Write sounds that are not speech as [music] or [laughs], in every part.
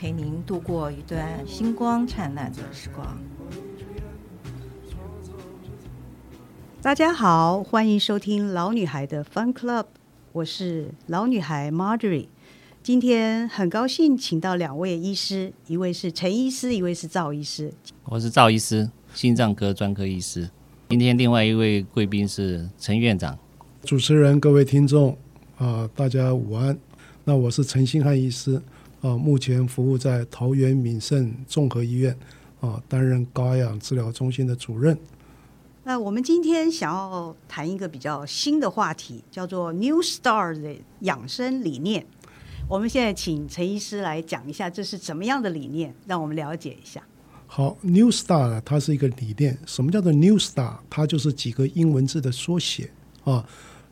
陪您度过一段星光灿烂的时光。大家好，欢迎收听老女孩的 Fun Club，我是老女孩 Marjorie。今天很高兴请到两位医师，一位是陈医师，一位是赵医师。我是赵医师，心脏科专科医师。今天另外一位贵宾是陈院长。主持人、各位听众啊、呃，大家午安。那我是陈星汉医师啊、呃，目前服务在桃园敏盛综合医院啊、呃，担任高压氧治疗中心的主任。那我们今天想要谈一个比较新的话题，叫做 New Star 的养生理念。我们现在请陈医师来讲一下，这是怎么样的理念，让我们了解一下。好，New Star 呢，它是一个理念。什么叫做 New Star？它就是几个英文字的缩写啊。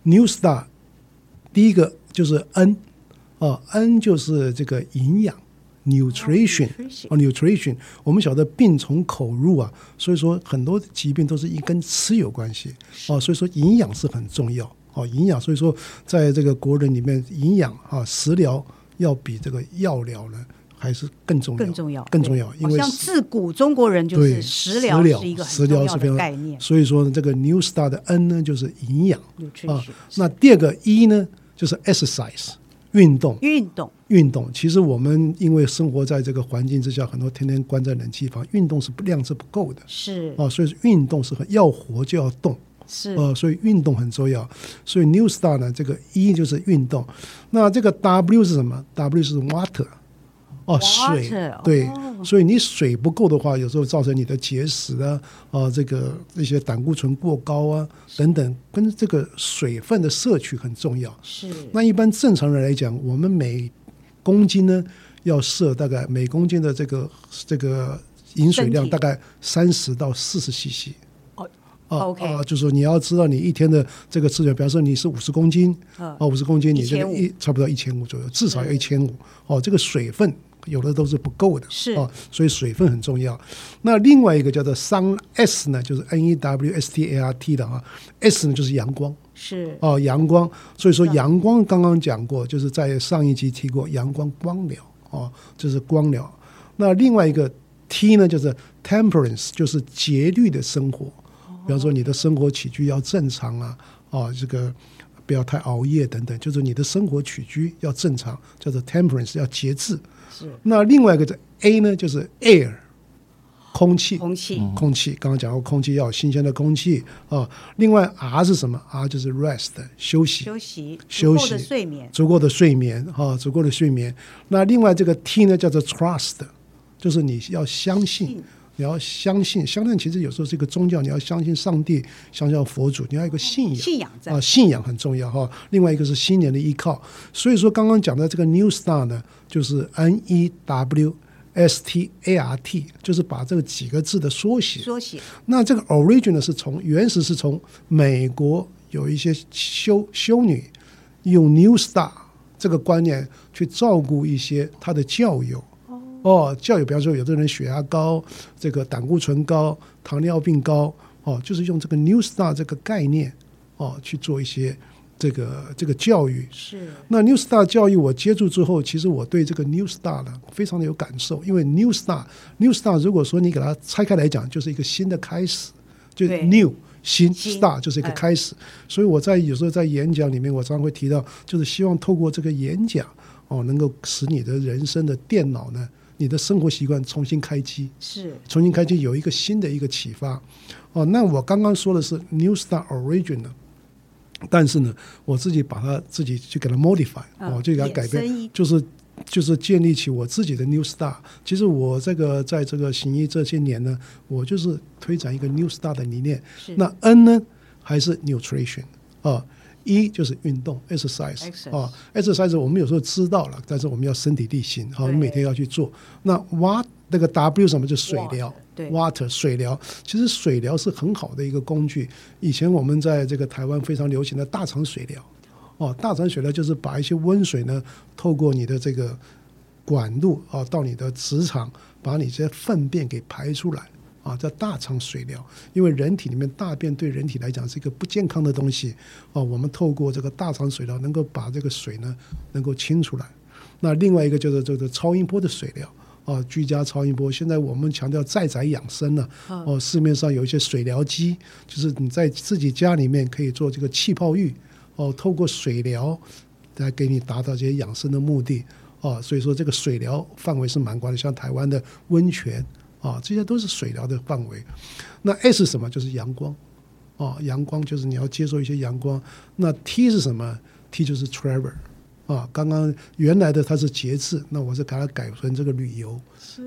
New Star，第一个就是 N 啊，N 就是这个营养 Nutrition 啊，Nutrition。我们晓得病从口入啊，所以说很多疾病都是一跟吃有关系啊，所以说营养是很重要。哦，营养，所以说，在这个国人里面，营养啊，食疗要比这个药疗呢，还是更重要，更重要，更重要。因为像自古中国人就是食疗是一个很重要的概念。所以说呢，这个 New Star 的 N 呢，就是营养啊。那第二个 E 呢，就是 Exercise。运动，运动，运动。其实我们因为生活在这个环境之下，很多天天关在冷气房，运动是不量是不够的。是啊，所以运动是很要活就要动。是呃，所以运动很重要。所以 New Star 呢，这个 E 就是运动。那这个 W 是什么？W 是 Water。哦，水。对、哦，所以你水不够的话，有时候造成你的结石啊，啊、呃，这个一些胆固醇过高啊等等，跟这个水分的摄取很重要。是。那一般正常人来讲，我们每公斤呢要摄大概每公斤的这个这个饮水量大概三十到四十 CC。啊、oh, okay. 啊，就是说你要知道你一天的这个吃水，比方说你是五十公斤，啊，五十公斤，你这个一差不多一千五左右，至少要一千五。哦，这个水分有的都是不够的，是啊，所以水分很重要。那另外一个叫做 Sun S 呢，就是 N E W S T A R T 的啊，S 呢就是阳光，是哦，阳光。所以说阳光刚刚讲过，就是在上一集提过阳光光疗，哦，就是光疗。那另外一个 T 呢，就是 Temperance，就是节律的生活。比方说，你的生活起居要正常啊，哦，这个不要太熬夜等等，就是你的生活起居要正常，叫做 temperance，要节制。是。那另外一个的 A 呢，就是 air，空气。空气。空气。刚刚讲过，空气要新鲜的空气啊。另外 R 是什么？R 就是 rest，休息。休息。休息。足够的睡眠。足够的睡眠哈，足够的睡眠。那另外这个 T 呢，叫做 trust，就是你要相信。你要相信，相信其实有时候是一个宗教，你要相信上帝，相信佛祖，你要有一个信仰，信仰啊，信仰很重要哈。另外一个是新年的依靠，所以说刚刚讲的这个 New Star 呢，就是 N E W S T A R T，就是把这个几个字的缩写。缩写。那这个 Origin 呢，是从原始是从美国有一些修修女用 New Star 这个观念去照顾一些她的教友。哦，教育，比方说，有的人血压高，这个胆固醇高，糖尿病高，哦，就是用这个 New Star 这个概念，哦，去做一些这个这个教育。是。那 New Star 教育我接触之后，其实我对这个 New Star 呢，非常的有感受，因为 New Star，New Star 如果说你给它拆开来讲，就是一个新的开始，就 New 新 Star 就是一个开始。所以我在有时候在演讲里面，我常常会提到，就是希望透过这个演讲，哦，能够使你的人生的电脑呢。你的生活习惯重新开机，是重新开机，有一个新的一个启发。哦，那我刚刚说的是 New Star Original，但是呢，我自己把它自己去给它 modify，我、哦、就给它改变，就是就是建立起我自己的 New Star。其实我这个在这个行医这些年呢，我就是推展一个 New Star 的理念。那 N 呢，还是 Nutrition 啊、哦。一就是运动，exercise 啊，exercise 我们有时候知道了，但是我们要身体力行，好，你每天要去做。那 what 那个 W 什么就水疗 Water，对，water 水疗。其实水疗是很好的一个工具。以前我们在这个台湾非常流行的大肠水疗，哦，大肠水疗就是把一些温水呢，透过你的这个管路啊，到你的直肠，把你这些粪便给排出来。啊，叫大肠水疗，因为人体里面大便对人体来讲是一个不健康的东西啊。我们透过这个大肠水疗，能够把这个水呢能够清出来。那另外一个就是这个超音波的水疗啊，居家超音波。现在我们强调在宅养生了哦，市面上有一些水疗机，就是你在自己家里面可以做这个气泡浴哦，透过水疗来给你达到这些养生的目的啊。所以说这个水疗范围是蛮广的，像台湾的温泉。啊，这些都是水疗的范围。那 S 是什么？就是阳光。啊，阳光就是你要接受一些阳光。那 T 是什么？T 就是 travel。啊，刚刚原来的它是节制，那我是给它改成这个旅游。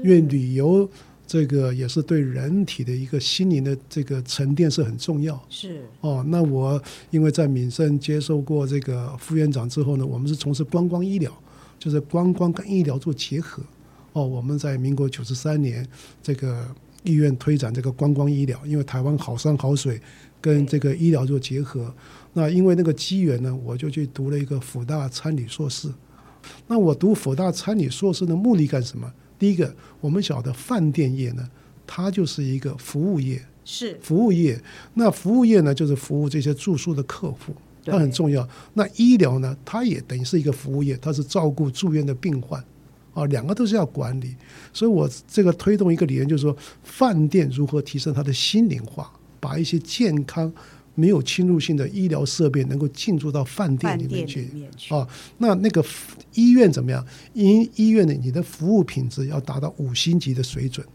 因为旅游这个也是对人体的一个心灵的这个沉淀是很重要。是。哦，那我因为在敏盛接受过这个副院长之后呢，我们是从事观光医疗，就是观光跟医疗做结合。哦，我们在民国九十三年，这个医院推展这个观光医疗，因为台湾好山好水，跟这个医疗做结合。那因为那个机缘呢，我就去读了一个辅大餐旅硕士。那我读辅大餐旅硕士的目的干什么？第一个，我们晓得饭店业呢，它就是一个服务业，是服务业。那服务业呢，就是服务这些住宿的客户，它很重要。那医疗呢，它也等于是一个服务业，它是照顾住院的病患。啊，两个都是要管理，所以我这个推动一个理念，就是说，饭店如何提升它的心灵化，把一些健康没有侵入性的医疗设备能够进驻到饭店里面去。啊，那那个医院怎么样？医医院的，你的服务品质要达到五星级的水准。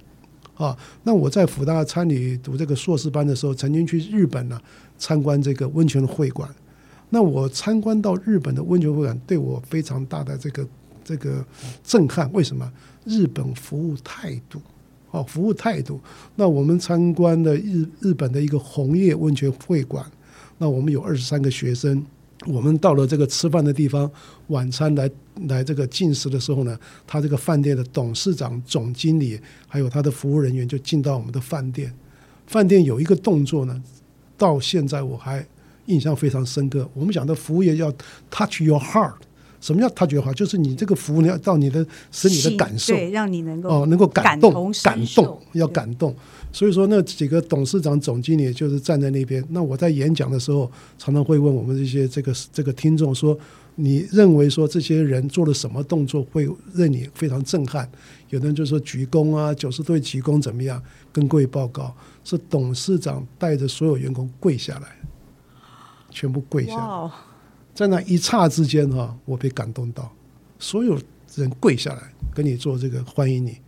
啊，那我在辅大餐旅读这个硕士班的时候，曾经去日本呢参观这个温泉会馆。那我参观到日本的温泉会馆，对我非常大的这个。这个震撼，为什么？日本服务态度，哦，服务态度。那我们参观的日日本的一个红叶温泉会馆，那我们有二十三个学生，我们到了这个吃饭的地方，晚餐来来这个进食的时候呢，他这个饭店的董事长、总经理，还有他的服务人员就进到我们的饭店。饭店有一个动作呢，到现在我还印象非常深刻。我们讲的服务业要 touch your heart。什么叫他觉得好？就是你这个服务你要到你的使你的感受，对，让你能够哦，能够感动，感动要感动。所以说那几个董事长、总经理就是站在那边。那我在演讲的时候，常常会问我们这些这个这个听众说：“你认为说这些人做了什么动作会让你非常震撼？”有的人就说鞠躬啊，九十度鞠躬怎么样？跟各位报告，是董事长带着所有员工跪下来，全部跪下来。在那一刹之间，哈，我被感动到，所有人跪下来跟你做这个欢迎你，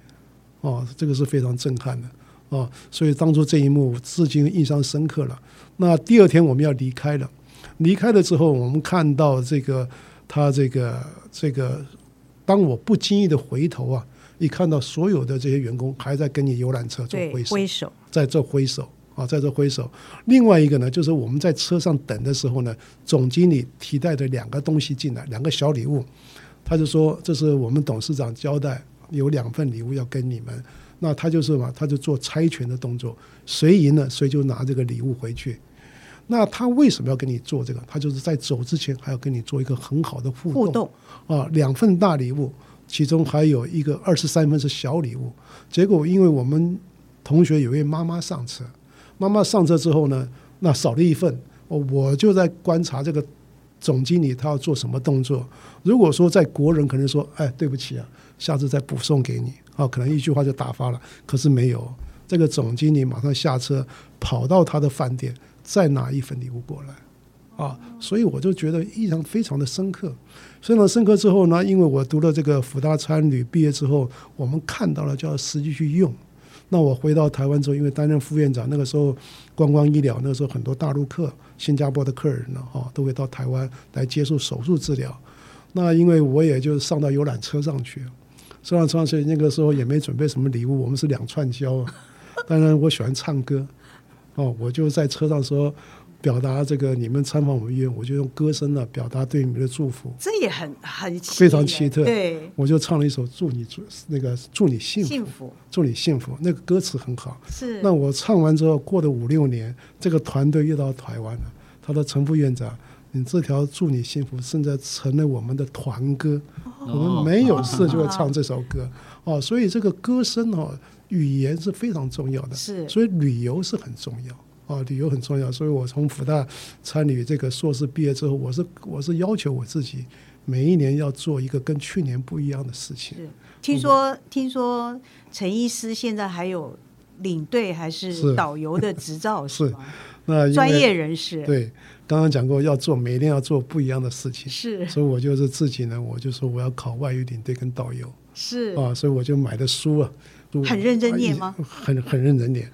哦，这个是非常震撼的，哦，所以当初这一幕至今印象深刻了。那第二天我们要离开了，离开了之后，我们看到这个他这个这个，当我不经意的回头啊，一看到所有的这些员工还在跟你游览车做挥手，挥手，在做挥手。啊，在这挥手。另外一个呢，就是我们在车上等的时候呢，总经理提带着两个东西进来，两个小礼物。他就说：“这是我们董事长交代，有两份礼物要跟你们。”那他就是嘛，他就做猜拳的动作，谁赢了谁就拿这个礼物回去。那他为什么要跟你做这个？他就是在走之前还要跟你做一个很好的互动。互动啊，两份大礼物，其中还有一个二十三份是小礼物。结果因为我们同学有一位妈妈上车。妈妈上车之后呢，那少了一份，我就在观察这个总经理他要做什么动作。如果说在国人可能说，哎，对不起啊，下次再补送给你，啊，可能一句话就打发了。可是没有，这个总经理马上下车，跑到他的饭店，再拿一份礼物过来，啊，所以我就觉得印象非常的深刻。非常深刻之后呢，因为我读了这个福大餐旅，毕业之后，我们看到了就要实际去用。那我回到台湾之后，因为担任副院长，那个时候观光医疗，那个时候很多大陆客、新加坡的客人呢，哈，都会到台湾来接受手术治疗。那因为我也就上到游览车上去，上到车上去，那个时候也没准备什么礼物，我们是两串胶。当然我喜欢唱歌，哦，我就在车上说，表达这个你们参访我们医院，我就用歌声呢表达对你们的祝福。这也很很非常奇特。对，我就唱了一首祝你祝那个祝你幸福，幸福祝你幸福。那个歌词很好。是。那我唱完之后，过了五六年，这个团队又到台湾了。他说：“陈副院长，你这条祝你幸福现在成了我们的团歌，哦、我们没有事就会唱这首歌。哦，哦，所以这个歌声哦，语言是非常重要的。是。所以旅游是很重要。”啊，旅游很重要，所以我从复大参与这个硕士毕业之后，我是我是要求我自己每一年要做一个跟去年不一样的事情。是，听说、嗯、听说陈医师现在还有领队还是导游的执照 [laughs] 是那专业人士。对，刚刚讲过要做每天要做不一样的事情，是，所以我就是自己呢，我就说我要考外语领队跟导游。是啊，所以我就买的书啊，很认真念吗？很很认真念。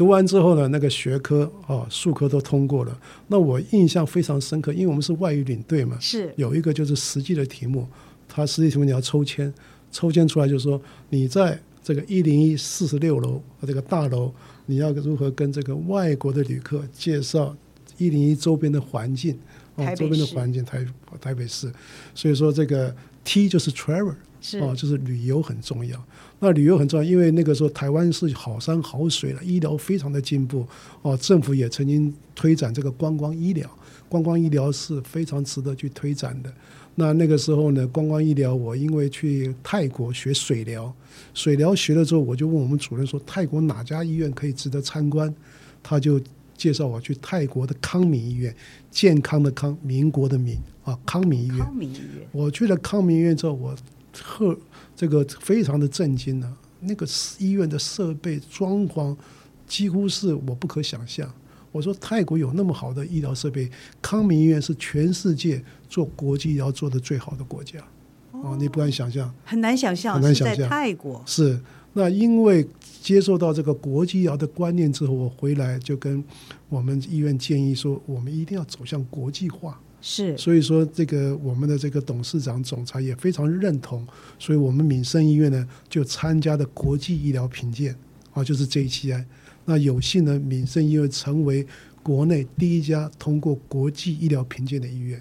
读完之后呢，那个学科啊、数科都通过了。那我印象非常深刻，因为我们是外语领队嘛，是有一个就是实际的题目，它实际题目你要抽签，抽签出来就是说你在这个一零一四十六楼这个大楼，你要如何跟这个外国的旅客介绍一零一周边的环境啊，周边的环境台台北市，所以说这个 T 就是 travel。是哦，就是旅游很重要。那旅游很重要，因为那个时候台湾是好山好水了，医疗非常的进步。哦，政府也曾经推展这个观光医疗，观光医疗是非常值得去推展的。那那个时候呢，观光医疗，我因为去泰国学水疗，水疗学了之后，我就问我们主任说，泰国哪家医院可以值得参观？他就介绍我去泰国的康民医院，健康的康，民国的民啊，康民医院。康民医院。我去了康民医院之后，我。特这个非常的震惊呢、啊，那个医院的设备装潢几乎是我不可想象。我说泰国有那么好的医疗设备，康明医院是全世界做国际医疗做的最好的国家。哦，哦，你不敢想象，很难想象，很难想象。在泰国是那因为接受到这个国际医疗的观念之后，我回来就跟我们医院建议说，我们一定要走向国际化。是，所以说这个我们的这个董事长、总裁也非常认同，所以我们敏盛医院呢就参加了国际医疗评鉴，啊，就是 JCI。那有幸呢，敏盛医院成为国内第一家通过国际医疗评鉴的医院。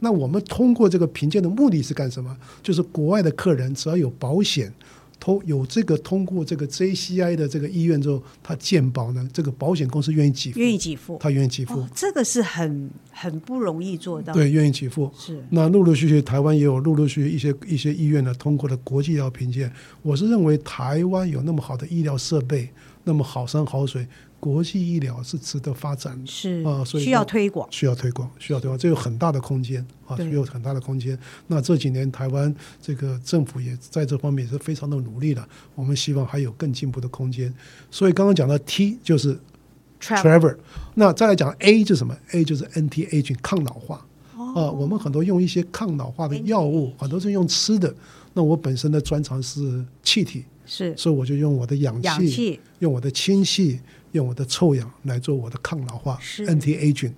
那我们通过这个评鉴的目的是干什么？就是国外的客人只要有保险。通有这个通过这个 JCI 的这个医院之后，他健保呢，这个保险公司愿意给付，愿意给付，他愿意给付，哦，这个是很很不容易做到。对，愿意给付。是。那陆陆续续台湾也有陆陆续续一些一些医院呢通过了国际医疗评鉴。我是认为台湾有那么好的医疗设备，那么好山好水。国际医疗是值得发展的，是啊，所以需要推广，需要推广，需要推广，这有很大的空间啊，有很大的空间。那这几年台湾这个政府也在这方面也是非常的努力了，我们希望还有更进步的空间。所以刚刚讲到 T 就是 Travel，那再来讲 A 就是什么？A 就是 Anti-aging 抗老化啊，我们很多用一些抗老化的药物，很多是用吃的。那我本身的专长是气体，是，所以我就用我的氧气，氧气用我的氢气。用我的臭氧来做我的抗老化，anti-aging。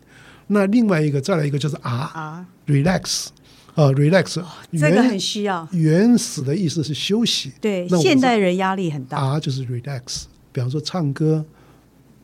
那另外一个再来一个就是 R，relax，啊，relax，这个很需要。原始的意思是休息，对，现代人压力很大。R 就是 relax，比方说唱歌、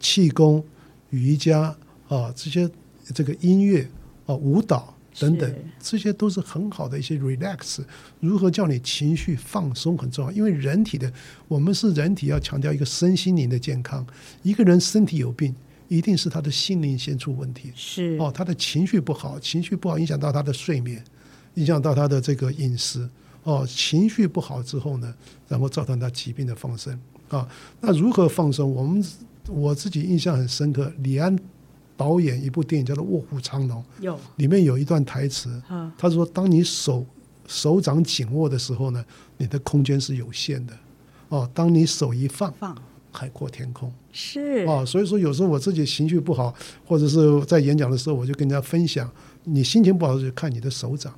气功、瑜伽啊，这些这个音乐啊，舞蹈。等等，这些都是很好的一些 relax。如何叫你情绪放松很重要，因为人体的我们是人体，要强调一个身心灵的健康。一个人身体有病，一定是他的心灵先出问题。是哦，他的情绪不好，情绪不好影响到他的睡眠，影响到他的这个饮食。哦，情绪不好之后呢，然后造成他疾病的放生啊。那如何放松？我们我自己印象很深刻，李安。导演一部电影叫做《卧虎藏龙》，有里面有一段台词，他说：“当你手手掌紧握的时候呢，你的空间是有限的。哦，当你手一放，放海阔天空。是哦，所以说有时候我自己情绪不好，或者是在演讲的时候，我就跟人家分享：你心情不好就看你的手掌，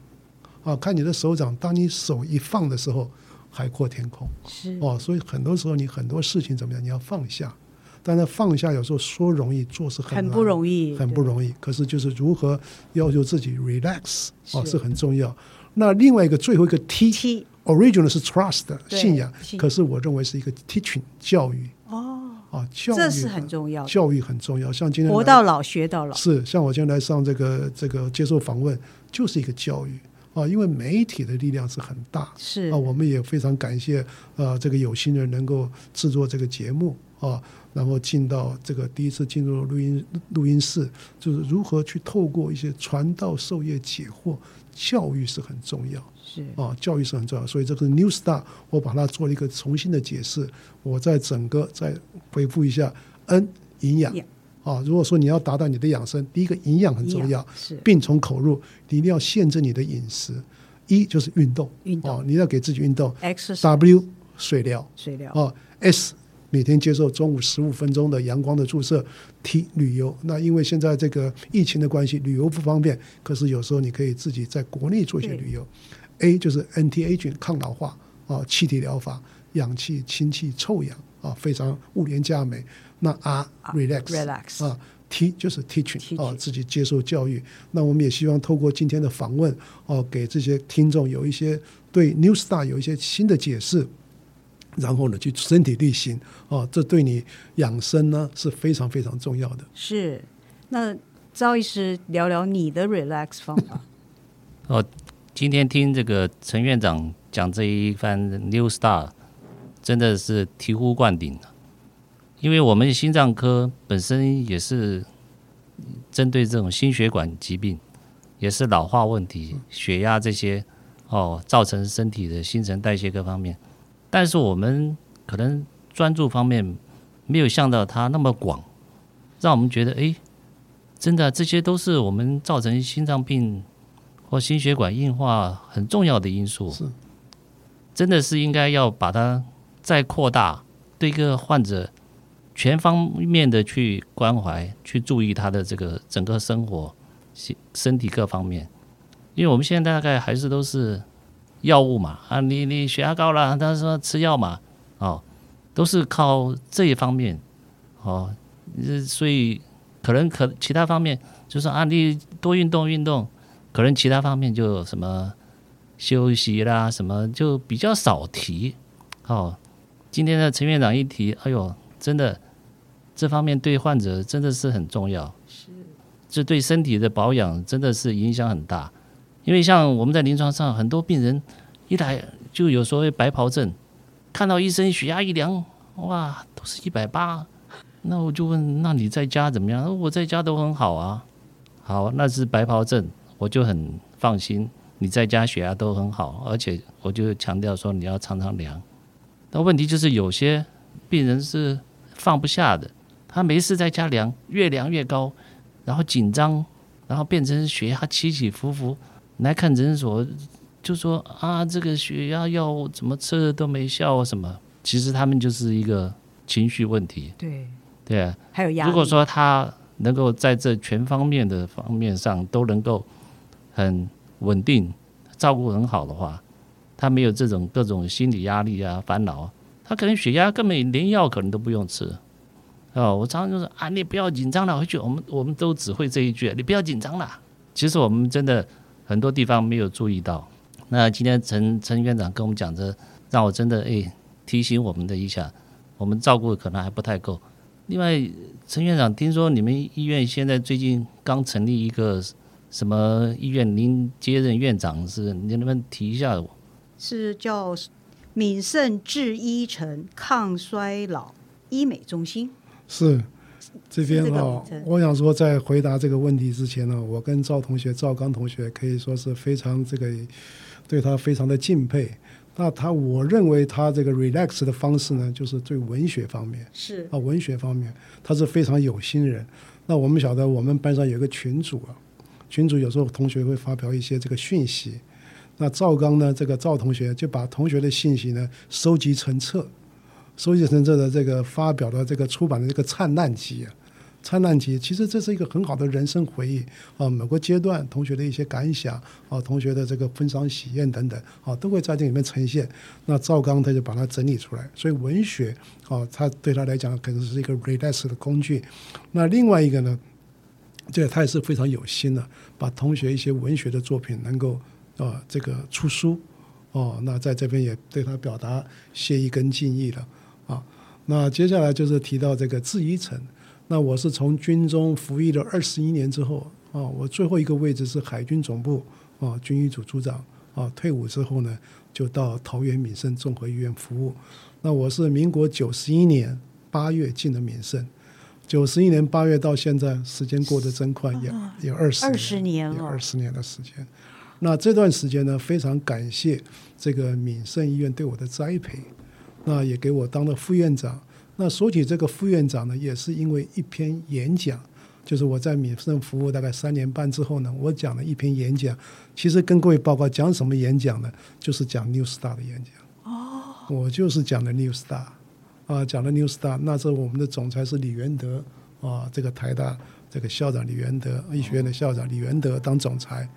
啊，看你的手掌。当你手一放的时候，海阔天空。是哦，所以很多时候你很多事情怎么样，你要放下。”但是放下有时候说容易，做是很不容易，很不容易。可是就是如何要求自己 relax 哦，是很重要。那另外一个最后一个 T，original 是 trust 信仰，可是我认为是一个 teaching 教育。哦，啊，教育这是很重要，教育很重要。像今天活到老学到老，是像我今天来上这个这个接受访问，就是一个教育啊，因为媒体的力量是很大，是啊，我们也非常感谢呃这个有心人能够制作这个节目啊，然后进到这个第一次进入录音录音室，就是如何去透过一些传道授业解惑，教育是很重要。是啊，教育是很重要，所以这个 New Star 我把它做了一个重新的解释。我在整个再回复一下 N 营养 Yeah. 啊，如果说你要达到你的养生，第一个营养很重要，是病从口入，你一定要限制你的饮食。一就是运动，运动啊，你要给自己运动。exercise W 水疗水疗啊，S 每天接受中午十五分钟的阳光的注射。T 旅游，那因为现在这个疫情的关系，旅游不方便，可是有时候你可以自己在国内做一些旅游。A 就是 anti-aging 抗老化啊，气体疗法、氧气、氢气、臭氧啊，非常物廉价美。那 R relax relax 啊，T 就是 teaching Teaching 啊，自己接受教育。那我们也希望透过今天的访问哦、啊，给这些听众有一些对 New Star 有一些新的解释，然后呢，去身体力行哦，这对你养生呢是非常非常重要的。是。那赵医师聊聊你的 relax 方法。[laughs] 哦，今天听这个陈院长讲这一番 New Star，真的是醍醐灌顶。因为我们心脏科本身也是针对这种心血管疾病，也是老化问题、血压这些哦，造成身体的新陈代谢各方面。但是我们可能专注方面没有像到它那么广，让我们觉得哎，真的这些都是我们造成心脏病或心血管硬化很重要的因素。是，真的是应该要把它再扩大，对一个患者。全方面的去关怀，去注意他的这个整个生活、身身体各方面，因为我们现在大概还是都是药物嘛啊，你你血压高了，他说吃药嘛，哦，都是靠这一方面，哦，所以可能可其他方面就是啊，你多运动运动，可能其他方面就什么休息啦，什么就比较少提。哦，今天的陈院长一提，哎呦，真的。这方面对患者真的是很重要，是，这对身体的保养真的是影响很大。因为像我们在临床上，很多病人一来就有所谓白袍症，看到医生血压一量，哇，都是一百八。那我就问，那你在家怎么样？我在家都很好啊。好，那是白袍症，我就很放心。你在家血压都很好，而且我就强调说你要常常量。但问题就是有些病人是放不下的。他没事在家量，越量越高，然后紧张，然后变成血压起起伏伏。来看诊所就说啊，这个血压药怎么吃都没效啊什么？其实他们就是一个情绪问题。对对啊，还有压力。如果说他能够在这全方面的方面上都能够很稳定，照顾很好的话，他没有这种各种心理压力啊、烦恼，他可能血压根本连药可能都不用吃。哦，我常常就说啊，你不要紧张了。回去我们我们都只会这一句，你不要紧张了。其实我们真的很多地方没有注意到。那今天陈陈院长跟我们讲这，让我真的哎提醒我们的一下，我们照顾可能还不太够。另外，陈院长听说你们医院现在最近刚成立一个什么医院，您接任院长是，你能不能提一下？是叫敏盛制医城抗衰老医美中心。是这边哈、哦，我想说，在回答这个问题之前呢，我跟赵同学、赵刚同学可以说是非常这个对他非常的敬佩。那他，我认为他这个 relax 的方式呢，就是对文学方面是啊，文学方面他是非常有心人。那我们晓得，我们班上有一个群主啊，群主有时候同学会发表一些这个讯息，那赵刚呢，这个赵同学就把同学的信息呢收集成册。收集成这的这个发表的这个出版的这个灿烂集啊，灿烂集其实这是一个很好的人生回忆啊，某个阶段同学的一些感想啊，同学的这个分享喜宴等等啊，都会在这里面呈现。那赵刚他就把它整理出来，所以文学啊，他对他来讲可能是一个 relax 的工具。那另外一个呢，这他也是非常有心的，把同学一些文学的作品能够啊这个出书哦，那在这边也对他表达谢意跟敬意了。那接下来就是提到这个制衣城。那我是从军中服役了二十一年之后啊，我最后一个位置是海军总部啊军医组组长啊。退伍之后呢，就到桃园敏盛综合医院服务。那我是民国九十一年八月进的敏盛，九十一年八月到现在，时间过得真快，也也二十二十年了，有二十年的时间。那这段时间呢，非常感谢这个敏盛医院对我的栽培，那也给我当了副院长。那说起这个副院长呢，也是因为一篇演讲，就是我在米盛服务大概三年半之后呢，我讲了一篇演讲。其实跟各位报告讲什么演讲呢？就是讲 New Star 的演讲。哦我就是讲的 New Star，啊，讲的 New Star。那时候我们的总裁是李元德，啊，这个台大这个校长李元德，医学院的校长李元德当总裁。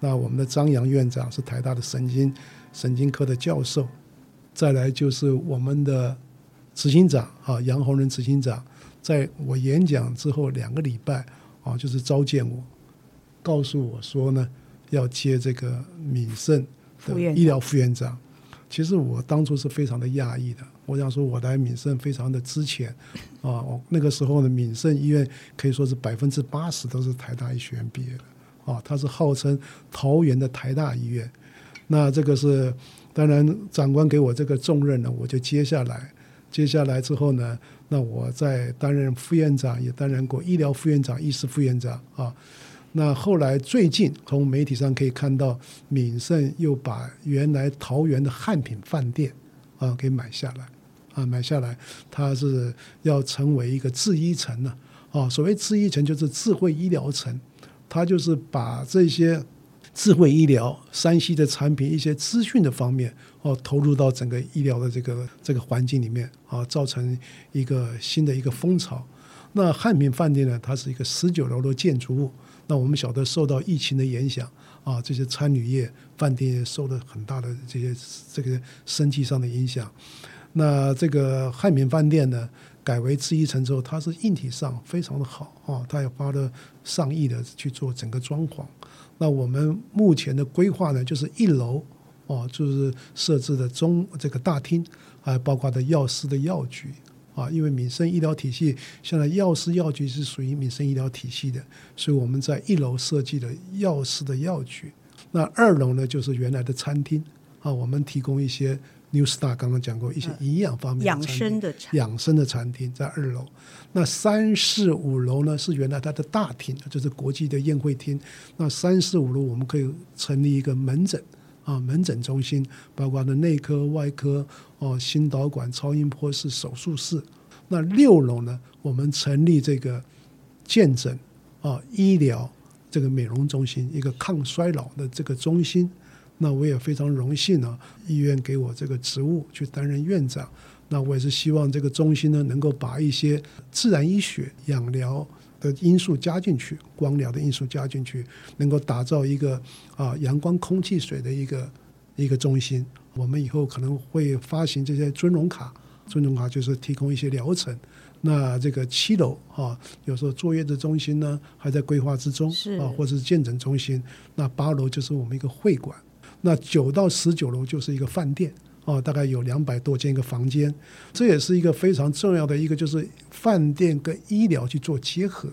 那我们的张扬院长是台大的神经神经科的教授。再来就是我们的执行长啊，杨洪仁执行长，在我演讲之后两个礼拜啊，就是召见我，告诉我说呢，要接这个敏盛的医疗副院长。其实我当初是非常的讶异的，我想说，我来敏盛非常的之前啊，那个时候呢，敏盛医院可以说是百分之八十都是台大医学院毕业的啊，它是号称桃园的台大医院。那这个是当然，长官给我这个重任呢，我就接下来，接下来之后呢，那我在担任副院长，也担任过医疗副院长、医师副院长啊。那后来最近从媒体上可以看到，敏盛又把原来桃园的汉品饭店啊给买下来，啊买下来，它是要成为一个制衣城呢，啊所谓制衣城就是智慧医疗城，它就是把这些智慧医疗、山西的产品、一些资讯的方面哦投入到整个医疗的这个这个环境里面啊，造成一个新的一个风潮。那汉民饭店呢，它是一个十九楼的建筑物。那我们晓得受到疫情的影响啊，这些餐旅业、饭店业受了很大的这些这个生计上的影响。那这个汉民饭店呢，改为制衣城之后，它是硬体上非常的好啊，它也花了上亿的去做整个装潢。那我们目前的规划呢，就是一楼哦，就是设置的中这个大厅，还包括的药师的药局。啊，因为民生医疗体系现在药师药局是属于民生医疗体系的，所以我们在一楼设计的药师的药局。那二楼呢，就是原来的餐厅啊，我们提供一些 New Star 刚刚讲过一些营养方面的养生的养生的餐厅在二楼。那三四五楼呢，是原来它的大厅，就是国际的宴会厅。那三四五楼我们可以成立一个门诊。啊，门诊中心包括的内科、外科、哦，心导管、超音波室、手术室。那六楼呢，我们成立这个健诊啊，医疗这个美容中心，一个抗衰老的这个中心。那我也非常荣幸呢，医院给我这个职务去担任院长。那我也是希望这个中心呢，能够把一些自然医学、养疗。的因素加进去，光疗的因素加进去，能够打造一个啊阳光、空气、水的一个一个中心。我们以后可能会发行这些尊荣卡，尊荣卡就是提供一些疗程。那这个七楼啊，有时候坐月子中心呢还在规划之中啊，或者是健诊中心。那八楼就是我们一个会馆，那九到十九楼就是一个饭店。啊，大概有两百多间一个房间，这也是一个非常重要的一个，就是饭店跟医疗去做结合。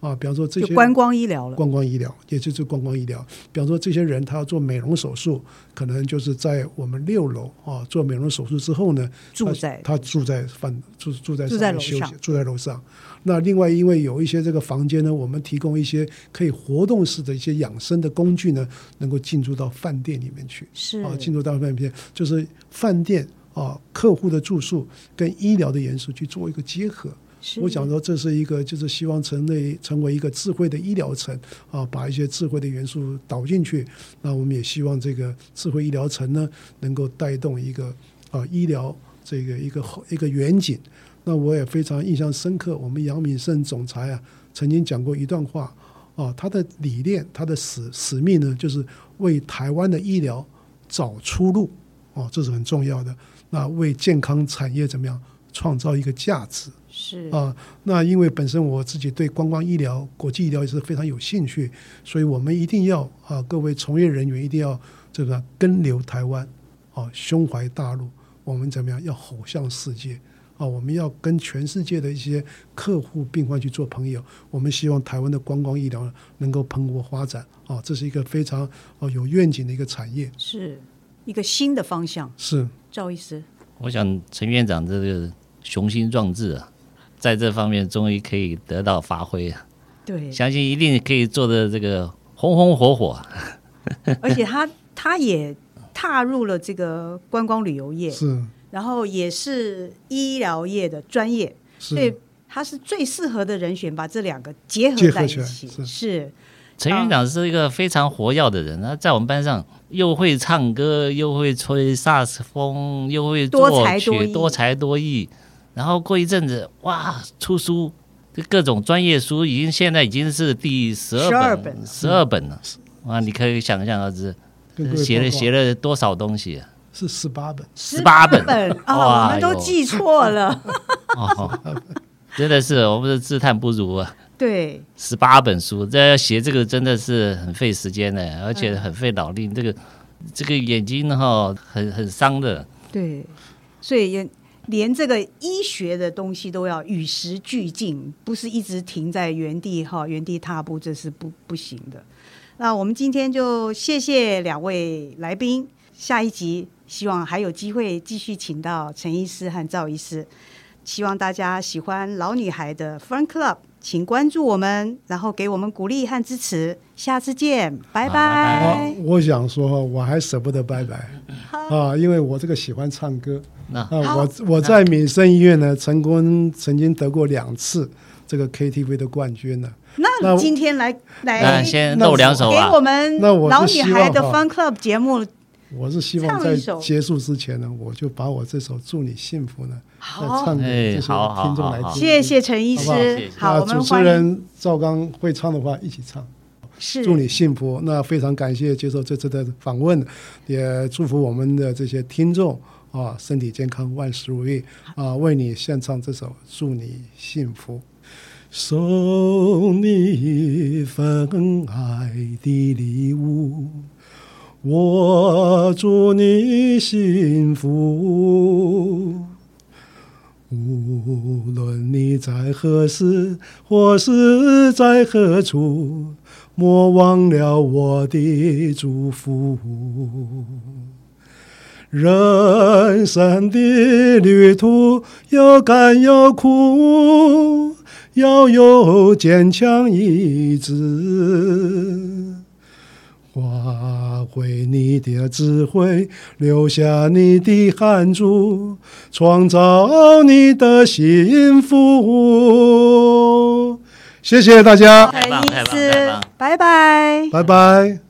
啊，比方说这些观光医疗了，观光医疗也就是观光医疗。比方说这些人他要做美容手术，可能就是在我们六楼啊做美容手术之后呢，住在他，他住在饭住住在住在楼上，住在楼上。那另外因为有一些这个房间呢，我们提供一些可以活动式的一些养生的工具呢，能够进驻到饭店里面去。是啊，进入到饭店就是饭店啊客户的住宿跟医疗的元素去做一个结合。我想说，这是一个，就是希望成为成为一个智慧的医疗城啊，把一些智慧的元素导进去。那我们也希望这个智慧医疗城呢，能够带动一个啊医疗这个一个一个远景。那我也非常印象深刻，我们杨敏胜总裁啊曾经讲过一段话啊，他的理念，他的使使命呢，就是为台湾的医疗找出路啊，这是很重要的。那为健康产业怎么样创造一个价值？是啊，那因为本身我自己对观光医疗、国际医疗也是非常有兴趣，所以我们一定要啊，各位从业人员一定要这个根留台湾，啊，胸怀大陆，我们怎么样要吼向世界啊，我们要跟全世界的一些客户病患去做朋友。我们希望台湾的观光医疗能够蓬勃发展啊，这是一个非常哦有愿景的一个产业，是一个新的方向。是赵医师，我想陈院长这个雄心壮志啊，在这方面终于可以得到发挥啊，对，相信一定可以做的这个红红火火。[laughs] 而且他他也踏入了这个观光旅游业，是。然后也是医疗业的专业，所以他是最适合的人选，把这两个结合在一起。是，是陈院长是一个非常活跃的人，他在我们班上又会唱歌，又会吹萨克斯风，又会作曲，多才多艺。多才多艺。然后过一阵子，哇，出书，各种专业书已经现在已经是第十二本，十二本了。哇，你可以想象儿子写了写了多少东西啊！是十八本，十八本啊！我们都记错了。哦，真的是我们是自叹不如啊。对，十八本书，这要写这个真的是很费时间的，而且很费脑力。这个这个眼睛哈，很很伤的。对，所以也连这个医学的东西都要与时俱进，不是一直停在原地哈，原地踏步，这是不不行的。那我们今天就谢谢两位来宾，下一集。希望还有机会继续请到陈医师和赵医师。希望大家喜欢老女孩的 Fun Club，请关注我们，然后给我们鼓励和支持。下次见，拜拜。啊、我想说，我还舍不得拜拜啊，因为我这个喜欢唱歌。那啊，我我在民生医院呢，成功曾经得过两次这个 KTV 的冠军呢。那今天来来先露两手给我们老女孩的 Fun Club 节目。我是希望在结束之前呢，我就把我这首《祝你幸福》呢，好再唱给这些听众来听。谢谢陈医师，好，主持人赵刚会唱的话一起唱。是，祝你幸福。那非常感谢接受这次的访问，也祝福我们的这些听众啊，身体健康，万事如意啊！为你献唱这首《祝你幸福》，送你一份爱的礼物。我祝你幸福，无论你在何时或是在何处，莫忘了我的祝福。人生的旅途有甘有苦，要有坚强意志。发挥你的智慧，留下你的汗珠，创造你的幸福。谢谢大家，拜拜，拜拜。